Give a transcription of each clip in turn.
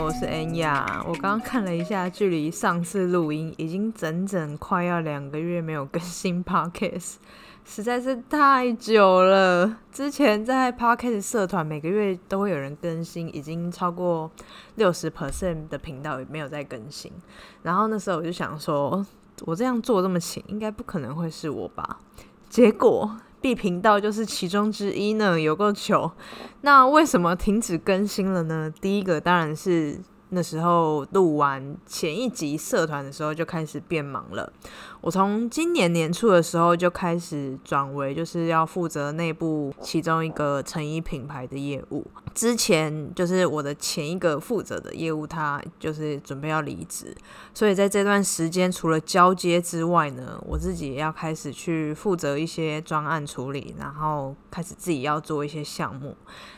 我是恩雅。我刚刚看了一下，距离上次录音已经整整快要两个月没有更新 podcast，实在是太久了。之前在 podcast 社团每个月都会有人更新，已经超过六十 percent 的频道也没有在更新。然后那时候我就想说，我这样做这么勤，应该不可能会是我吧？结果。B 频道就是其中之一呢，有个球。那为什么停止更新了呢？第一个当然是。那时候录完前一集社团的时候就开始变忙了。我从今年年初的时候就开始转为就是要负责内部其中一个成衣品牌的业务。之前就是我的前一个负责的业务，他就是准备要离职，所以在这段时间除了交接之外呢，我自己也要开始去负责一些专案处理，然后开始自己要做一些项目。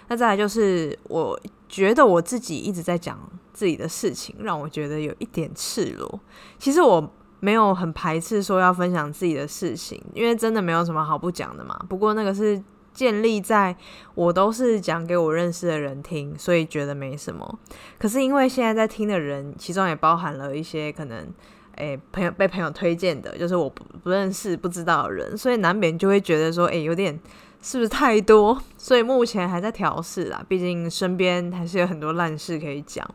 那再来就是我觉得我自己一直在讲。自己的事情让我觉得有一点赤裸。其实我没有很排斥说要分享自己的事情，因为真的没有什么好不讲的嘛。不过那个是建立在我都是讲给我认识的人听，所以觉得没什么。可是因为现在在听的人，其中也包含了一些可能诶朋友被朋友推荐的，就是我不不认识不知道的人，所以难免就会觉得说，诶有点。是不是太多？所以目前还在调试啦，毕竟身边还是有很多烂事可以讲。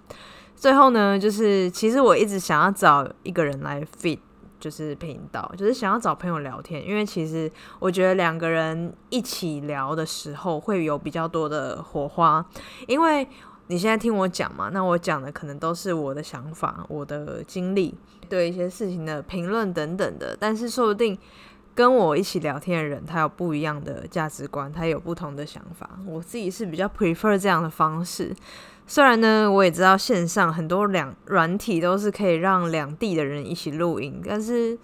最后呢，就是其实我一直想要找一个人来 fit，就是频道，就是想要找朋友聊天，因为其实我觉得两个人一起聊的时候会有比较多的火花。因为你现在听我讲嘛，那我讲的可能都是我的想法、我的经历、对一些事情的评论等等的，但是说不定。跟我一起聊天的人，他有不一样的价值观，他有不同的想法。我自己是比较 prefer 这样的方式。虽然呢，我也知道线上很多两软体都是可以让两地的人一起录音，但是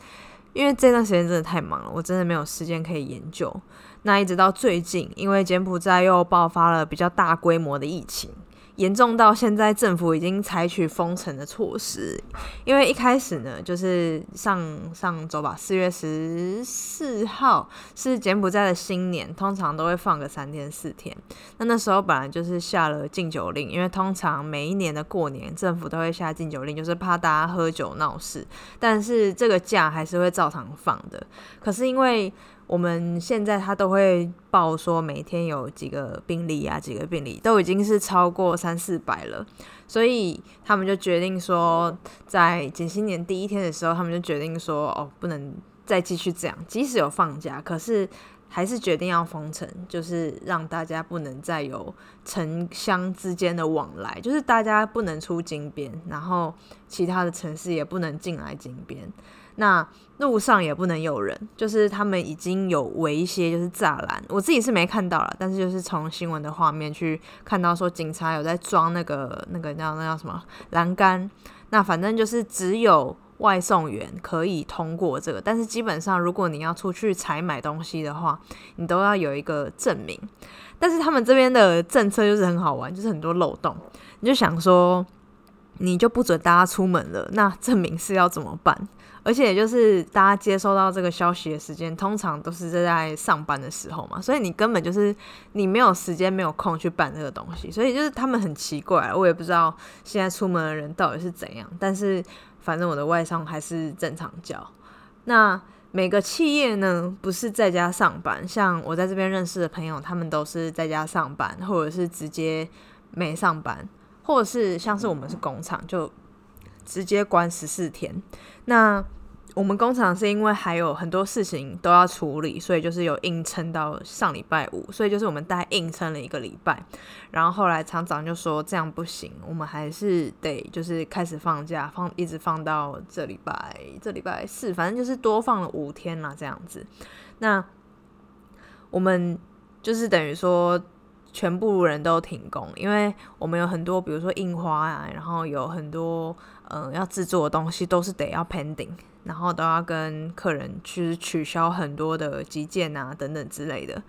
因为这段时间真的太忙了，我真的没有时间可以研究。那一直到最近，因为柬埔寨又爆发了比较大规模的疫情。严重到现在，政府已经采取封城的措施。因为一开始呢，就是上上周吧，四月十四号是柬埔寨的新年，通常都会放个三天四天。那那时候本来就是下了禁酒令，因为通常每一年的过年，政府都会下禁酒令，就是怕大家喝酒闹事。但是这个假还是会照常放的。可是因为我们现在他都会报说每天有几个病例啊，几个病例都已经是超过三四百了，所以他们就决定说，在减新年第一天的时候，他们就决定说，哦，不能再继续这样，即使有放假，可是还是决定要封城，就是让大家不能再有城乡之间的往来，就是大家不能出金边，然后其他的城市也不能进来金边。那路上也不能有人，就是他们已经有围一些就是栅栏，我自己是没看到了，但是就是从新闻的画面去看到说警察有在装那个那个叫那叫什么栏杆，那反正就是只有外送员可以通过这个，但是基本上如果你要出去采买东西的话，你都要有一个证明，但是他们这边的政策就是很好玩，就是很多漏洞，你就想说你就不准大家出门了，那证明是要怎么办？而且就是大家接收到这个消息的时间，通常都是在上班的时候嘛，所以你根本就是你没有时间、没有空去办这个东西，所以就是他们很奇怪，我也不知道现在出门的人到底是怎样。但是反正我的外商还是正常交。那每个企业呢，不是在家上班，像我在这边认识的朋友，他们都是在家上班，或者是直接没上班，或者是像是我们是工厂就。直接关十四天，那我们工厂是因为还有很多事情都要处理，所以就是有硬撑到上礼拜五，所以就是我们大概硬撑了一个礼拜。然后后来厂长就说这样不行，我们还是得就是开始放假，放一直放到这礼拜这礼拜四，反正就是多放了五天啦，这样子。那我们就是等于说全部人都停工，因为我们有很多比如说印花啊，然后有很多嗯要制作的东西都是得要 pending。然后都要跟客人去取消很多的急件啊，等等之类的。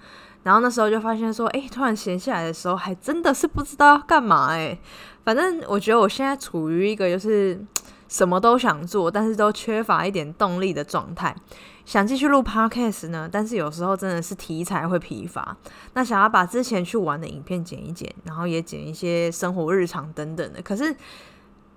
然后那时候就发现说，哎，突然闲下来的时候，还真的是不知道要干嘛哎。反正我觉得我现在处于一个就是什么都想做，但是都缺乏一点动力的状态。想继续录 podcast 呢，但是有时候真的是题材会疲乏。那想要把之前去玩的影片剪一剪，然后也剪一些生活日常等等的，可是。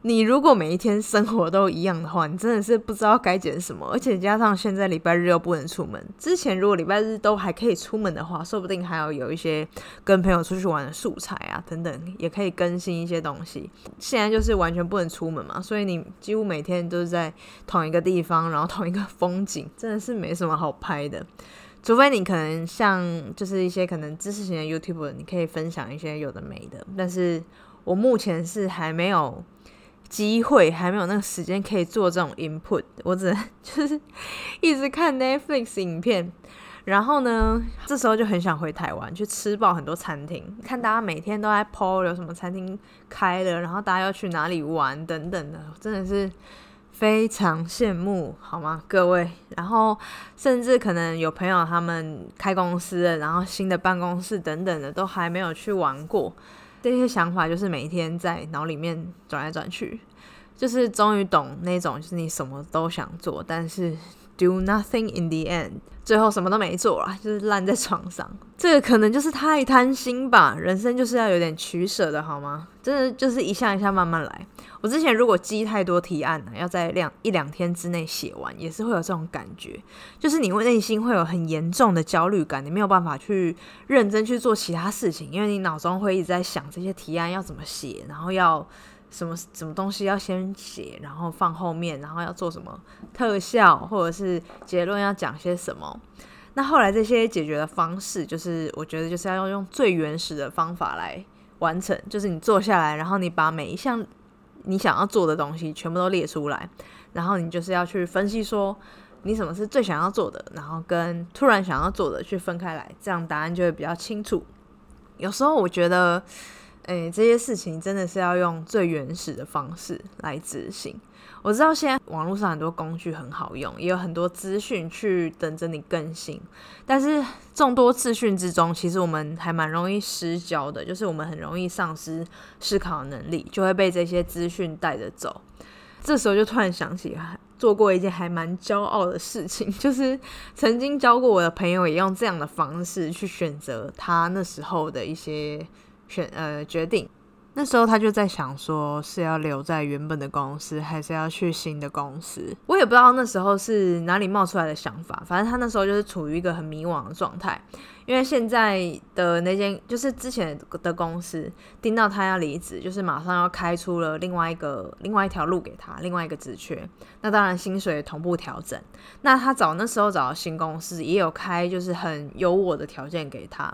你如果每一天生活都一样的话，你真的是不知道该剪什么。而且加上现在礼拜日又不能出门，之前如果礼拜日都还可以出门的话，说不定还要有一些跟朋友出去玩的素材啊等等，也可以更新一些东西。现在就是完全不能出门嘛，所以你几乎每天都是在同一个地方，然后同一个风景，真的是没什么好拍的。除非你可能像就是一些可能知识型的 YouTube，你可以分享一些有的没的。但是我目前是还没有。机会还没有那个时间可以做这种 input，我只能 就是一直看 Netflix 影片，然后呢，这时候就很想回台湾去吃爆很多餐厅，看大家每天都在 po 有什么餐厅开了，然后大家要去哪里玩等等的，真的是非常羡慕，好吗，各位？然后甚至可能有朋友他们开公司了，然后新的办公室等等的都还没有去玩过。这些想法就是每一天在脑里面转来转去，就是终于懂那种，就是你什么都想做，但是 do nothing in the end，最后什么都没做了，就是烂在床上。这个可能就是太贪心吧，人生就是要有点取舍的好吗？真的就是一项一项慢慢来。我之前如果积太多提案呢，要在两一两天之内写完，也是会有这种感觉，就是你会内心会有很严重的焦虑感，你没有办法去认真去做其他事情，因为你脑中会一直在想这些提案要怎么写，然后要什么什么东西要先写，然后放后面，然后要做什么特效或者是结论要讲些什么。那后来这些解决的方式，就是我觉得就是要用最原始的方法来完成，就是你坐下来，然后你把每一项。你想要做的东西全部都列出来，然后你就是要去分析说你什么是最想要做的，然后跟突然想要做的去分开来，这样答案就会比较清楚。有时候我觉得，诶，这些事情真的是要用最原始的方式来执行。我知道现在网络上很多工具很好用，也有很多资讯去等着你更新。但是众多资讯之中，其实我们还蛮容易失焦的，就是我们很容易丧失思考能力，就会被这些资讯带着走。这时候就突然想起，做过一件还蛮骄傲的事情，就是曾经教过我的朋友，也用这样的方式去选择他那时候的一些选呃决定。那时候他就在想，说是要留在原本的公司，还是要去新的公司。我也不知道那时候是哪里冒出来的想法，反正他那时候就是处于一个很迷惘的状态。因为现在的那间就是之前的公司，听到他要离职，就是马上要开出了另外一个另外一条路给他，另外一个职缺。那当然薪水同步调整。那他找那时候找到新公司，也有开就是很优渥的条件给他。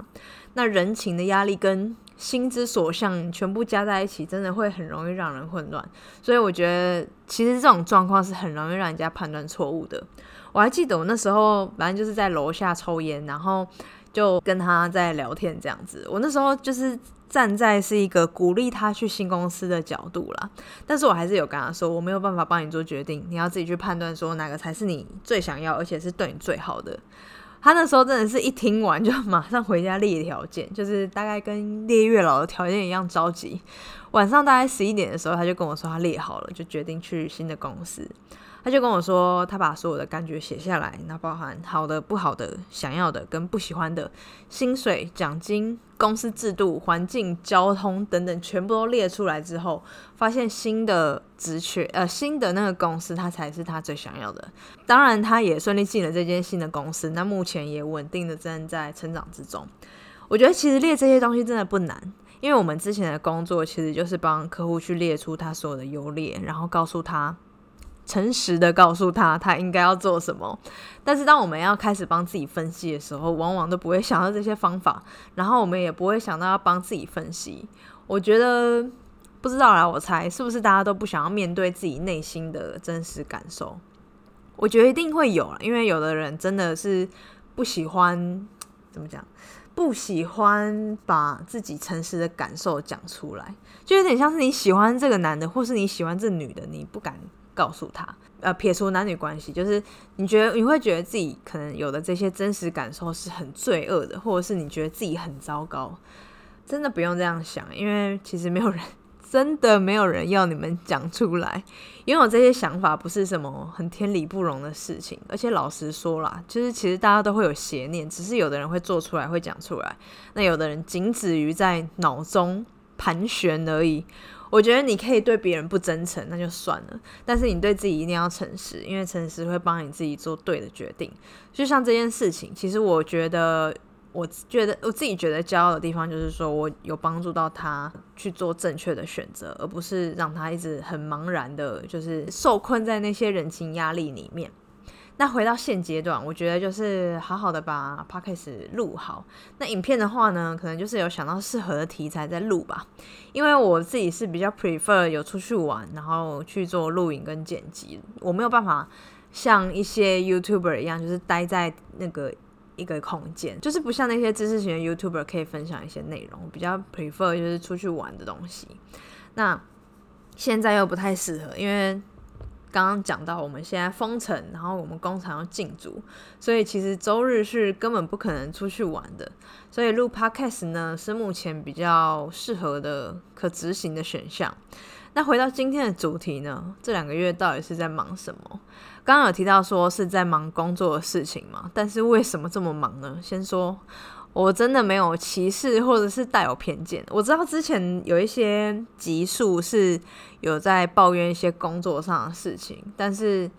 那人情的压力跟心之所向全部加在一起，真的会很容易让人混乱。所以我觉得，其实这种状况是很容易让人家判断错误的。我还记得我那时候，反正就是在楼下抽烟，然后就跟他在聊天这样子。我那时候就是站在是一个鼓励他去新公司的角度啦，但是我还是有跟他说，我没有办法帮你做决定，你要自己去判断说哪个才是你最想要，而且是对你最好的。他那时候真的是一听完就马上回家列条件，就是大概跟列月老的条件一样着急。晚上大概十一点的时候，他就跟我说他列好了，就决定去新的公司。他就跟我说，他把所有的感觉写下来，那包含好的、不好的、想要的跟不喜欢的，薪水、奖金、公司制度、环境、交通等等，全部都列出来之后，发现新的职缺，呃，新的那个公司，他才是他最想要的。当然，他也顺利进了这间新的公司，那目前也稳定的正在成长之中。我觉得其实列这些东西真的不难，因为我们之前的工作其实就是帮客户去列出他所有的优劣，然后告诉他。诚实的告诉他他应该要做什么。但是当我们要开始帮自己分析的时候，往往都不会想到这些方法，然后我们也不会想到要帮自己分析。我觉得不知道啦，我猜是不是大家都不想要面对自己内心的真实感受？我觉得一定会有啊，因为有的人真的是不喜欢怎么讲，不喜欢把自己诚实的感受讲出来，就有点像是你喜欢这个男的，或是你喜欢这女的，你不敢告诉他。呃，撇除男女关系，就是你觉得你会觉得自己可能有的这些真实感受是很罪恶的，或者是你觉得自己很糟糕，真的不用这样想，因为其实没有人。真的没有人要你们讲出来，拥有这些想法不是什么很天理不容的事情。而且老实说啦，就是其实大家都会有邪念，只是有的人会做出来，会讲出来，那有的人仅止于在脑中盘旋而已。我觉得你可以对别人不真诚，那就算了，但是你对自己一定要诚实，因为诚实会帮你自己做对的决定。就像这件事情，其实我觉得。我觉得我自己觉得骄傲的地方，就是说我有帮助到他去做正确的选择，而不是让他一直很茫然的，就是受困在那些人情压力里面。那回到现阶段，我觉得就是好好的把 podcast 录好。那影片的话呢，可能就是有想到适合的题材在录吧。因为我自己是比较 prefer 有出去玩，然后去做录影跟剪辑，我没有办法像一些 YouTuber 一样，就是待在那个。一个空间，就是不像那些知识型的 YouTuber 可以分享一些内容，比较 prefer 就是出去玩的东西。那现在又不太适合，因为刚刚讲到我们现在封城，然后我们工厂要禁足，所以其实周日是根本不可能出去玩的。所以录 Podcast 呢是目前比较适合的可执行的选项。那回到今天的主题呢，这两个月到底是在忙什么？刚刚有提到说是在忙工作的事情嘛，但是为什么这么忙呢？先说，我真的没有歧视或者是带有偏见。我知道之前有一些集数是有在抱怨一些工作上的事情，但是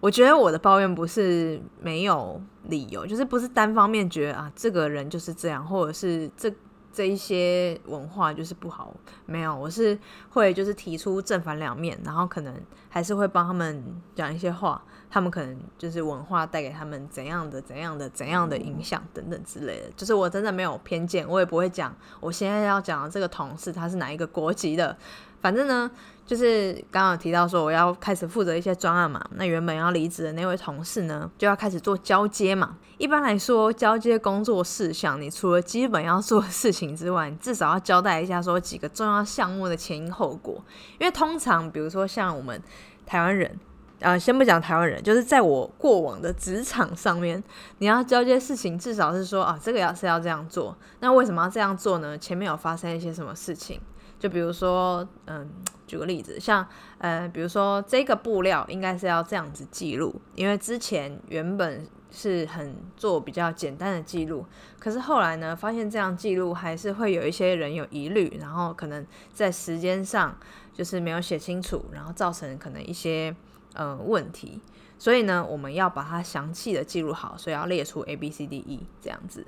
我觉得我的抱怨不是没有理由，就是不是单方面觉得啊这个人就是这样，或者是这。这一些文化就是不好，没有，我是会就是提出正反两面，然后可能还是会帮他们讲一些话，他们可能就是文化带给他们怎样的怎样的怎样的影响等等之类的，就是我真的没有偏见，我也不会讲我现在要讲的这个同事他是哪一个国籍的，反正呢。就是刚刚提到说我要开始负责一些专案嘛，那原本要离职的那位同事呢，就要开始做交接嘛。一般来说，交接工作事项，你除了基本要做的事情之外，你至少要交代一下说几个重要项目的前因后果。因为通常，比如说像我们台湾人，呃，先不讲台湾人，就是在我过往的职场上面，你要交接事情，至少是说啊，这个要是要这样做，那为什么要这样做呢？前面有发生一些什么事情？就比如说，嗯。举个例子，像呃，比如说这个布料应该是要这样子记录，因为之前原本是很做比较简单的记录，可是后来呢，发现这样记录还是会有一些人有疑虑，然后可能在时间上就是没有写清楚，然后造成可能一些呃问题，所以呢，我们要把它详细的记录好，所以要列出 A B C D E 这样子。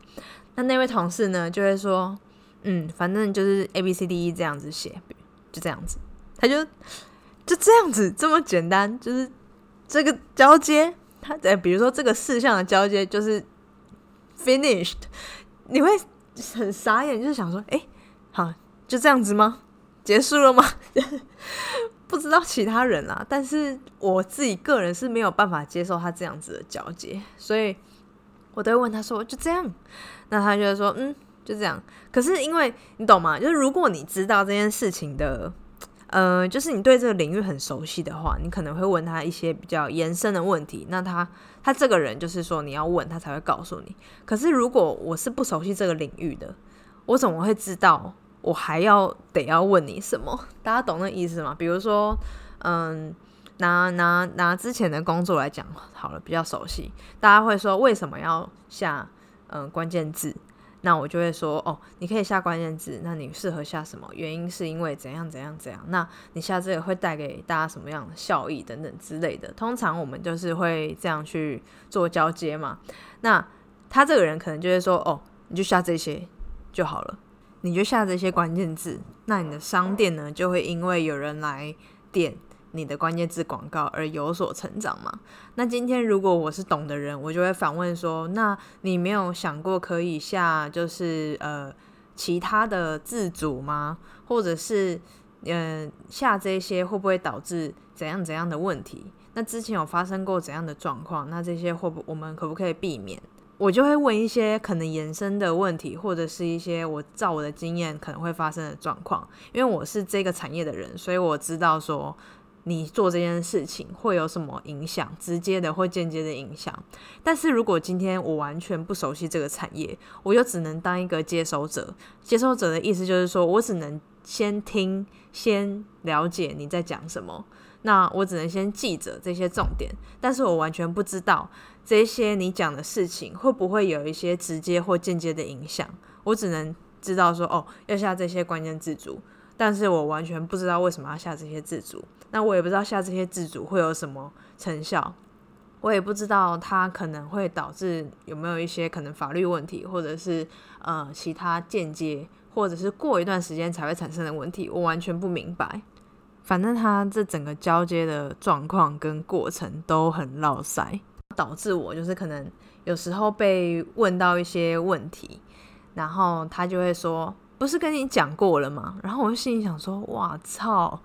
那那位同事呢，就会说，嗯，反正就是 A B C D E 这样子写，就这样子。他就就这样子这么简单，就是这个交接，他在比如说这个事项的交接就是 finished，你会很傻眼，就是想说，哎，好就这样子吗？结束了吗？不知道其他人啊，但是我自己个人是没有办法接受他这样子的交接，所以我都会问他说，就这样？那他就说，嗯，就这样。可是因为你懂吗？就是如果你知道这件事情的。呃，就是你对这个领域很熟悉的话，你可能会问他一些比较延伸的问题。那他他这个人就是说你要问他才会告诉你。可是如果我是不熟悉这个领域的，我怎么会知道我还要得要问你什么？大家懂那意思吗？比如说，嗯，拿拿拿之前的工作来讲好了，比较熟悉，大家会说为什么要下嗯关键字？那我就会说哦，你可以下关键字，那你适合下什么？原因是因为怎样怎样怎样？那你下这个会带给大家什么样的效益等等之类的。通常我们就是会这样去做交接嘛。那他这个人可能就会说哦，你就下这些就好了，你就下这些关键字，那你的商店呢就会因为有人来点你的关键字广告而有所成长嘛？那今天如果我是懂的人，我就会反问说：那你没有想过可以下就是呃其他的字组吗？或者是嗯下这些会不会导致怎样怎样的问题？那之前有发生过怎样的状况？那这些会不我们可不可以避免？我就会问一些可能延伸的问题，或者是一些我照我的经验可能会发生的状况。因为我是这个产业的人，所以我知道说你做这件事情会有什么影响，直接的或间接的影响。但是如果今天我完全不熟悉这个产业，我就只能当一个接收者。接收者的意思就是说我只能先听，先了解你在讲什么。那我只能先记着这些重点，但是我完全不知道这些你讲的事情会不会有一些直接或间接的影响。我只能知道说，哦，要下这些关键字组，但是我完全不知道为什么要下这些字组。那我也不知道下这些自主会有什么成效，我也不知道它可能会导致有没有一些可能法律问题，或者是呃其他间接，或者是过一段时间才会产生的问题，我完全不明白。反正他这整个交接的状况跟过程都很绕塞，导致我就是可能有时候被问到一些问题，然后他就会说：“不是跟你讲过了吗？”然后我就心里想说：“哇操，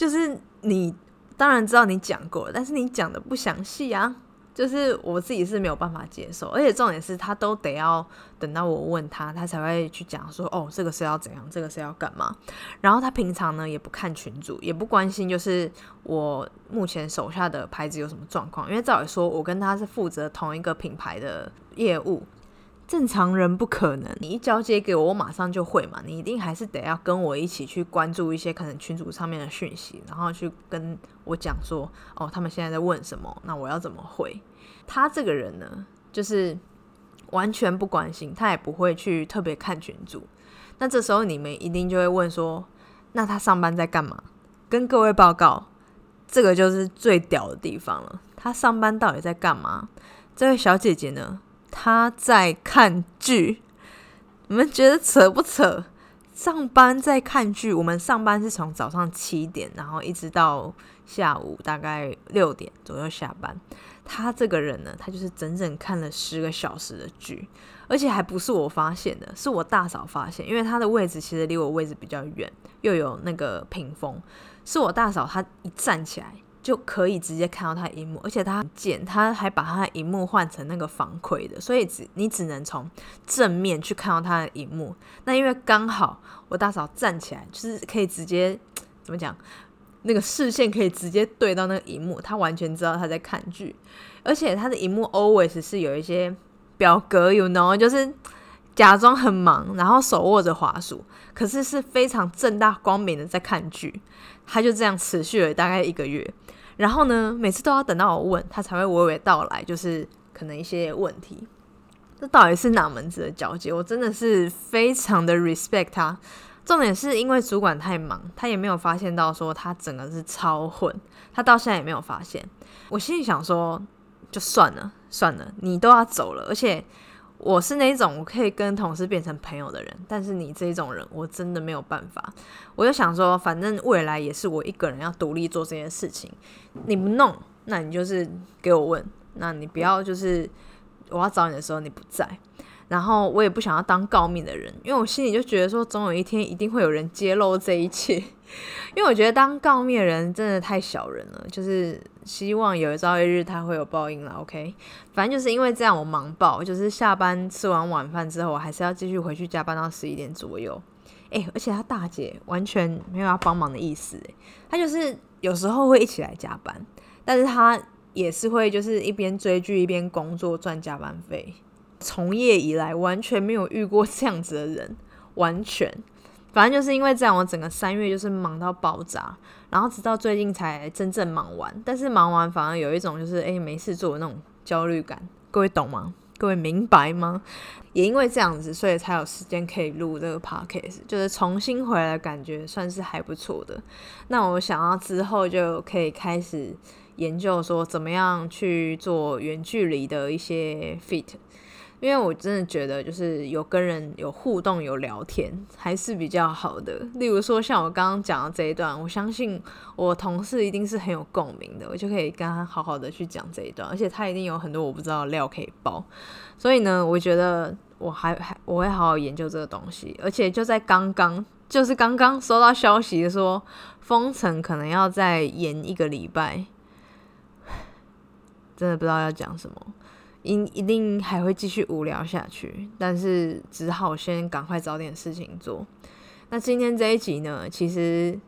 就是你当然知道你讲过，但是你讲的不详细啊。”就是我自己是没有办法接受，而且重点是他都得要等到我问他，他才会去讲说哦，这个是要怎样，这个是要干嘛。然后他平常呢也不看群主，也不关心就是我目前手下的牌子有什么状况，因为照理说我跟他是负责同一个品牌的业务。正常人不可能，你一交接给我，我马上就会嘛。你一定还是得要跟我一起去关注一些可能群组上面的讯息，然后去跟我讲说，哦，他们现在在问什么，那我要怎么回？他这个人呢，就是完全不关心，他也不会去特别看群组。那这时候你们一定就会问说，那他上班在干嘛？跟各位报告，这个就是最屌的地方了。他上班到底在干嘛？这位小姐姐呢？他在看剧，你们觉得扯不扯？上班在看剧，我们上班是从早上七点，然后一直到下午大概六点左右下班。他这个人呢，他就是整整看了十个小时的剧，而且还不是我发现的，是我大嫂发现，因为他的位置其实离我位置比较远，又有那个屏风，是我大嫂她一站起来。就可以直接看到他荧幕，而且他很贱，他还把他的荧幕换成那个防窥的，所以只你只能从正面去看到他的荧幕。那因为刚好我大嫂站起来，就是可以直接怎么讲，那个视线可以直接对到那个荧幕，他完全知道他在看剧，而且他的荧幕 always 是有一些表格，you know，就是假装很忙，然后手握着滑鼠，可是是非常正大光明的在看剧。他就这样持续了大概一个月。然后呢，每次都要等到我问他才会娓娓道来，就是可能一些问题。这到底是哪门子的交接？我真的是非常的 respect 他。重点是因为主管太忙，他也没有发现到说他整个是超混，他到现在也没有发现。我心里想说，就算了算了，你都要走了，而且。我是那种我可以跟同事变成朋友的人，但是你这种人我真的没有办法。我就想说，反正未来也是我一个人要独立做这件事情，你不弄，那你就是给我问，那你不要就是我要找你的时候你不在。然后我也不想要当告密的人，因为我心里就觉得说，总有一天一定会有人揭露这一切。因为我觉得当告密的人真的太小人了，就是希望有一朝一日他会有报应了。OK，反正就是因为这样，我忙爆，就是下班吃完晚饭之后，我还是要继续回去加班到十一点左右。哎，而且他大姐完全没有要帮忙的意思，他就是有时候会一起来加班，但是他也是会就是一边追剧一边工作赚加班费。从业以来完全没有遇过这样子的人，完全，反正就是因为这样，我整个三月就是忙到爆炸，然后直到最近才真正忙完。但是忙完反而有一种就是诶没事做的那种焦虑感，各位懂吗？各位明白吗？也因为这样子，所以才有时间可以录这个 podcast，就是重新回来的感觉算是还不错的。那我想要之后就可以开始研究说怎么样去做远距离的一些 fit。因为我真的觉得，就是有跟人有互动、有聊天，还是比较好的。例如说，像我刚刚讲的这一段，我相信我同事一定是很有共鸣的，我就可以跟他好好的去讲这一段，而且他一定有很多我不知道的料可以爆。所以呢，我觉得我还还 我会好好研究这个东西。而且就在刚刚，就是刚刚收到消息说，封城可能要再延一个礼拜，真的不知道要讲什么。一一定还会继续无聊下去，但是只好先赶快找点事情做。那今天这一集呢，其实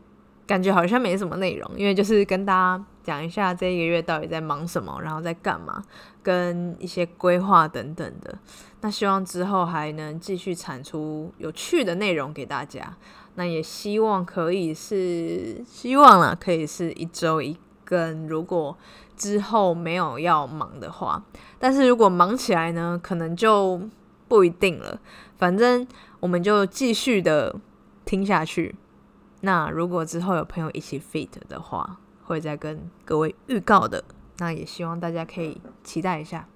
感觉好像没什么内容，因为就是跟大家讲一下这一个月到底在忙什么，然后在干嘛，跟一些规划等等的。那希望之后还能继续产出有趣的内容给大家。那也希望可以是希望啦，可以是一周一跟，如果。之后没有要忙的话，但是如果忙起来呢，可能就不一定了。反正我们就继续的听下去。那如果之后有朋友一起 fit 的话，会再跟各位预告的。那也希望大家可以期待一下。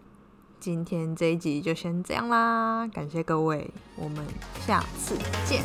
今天这一集就先这样啦，感谢各位，我们下次见。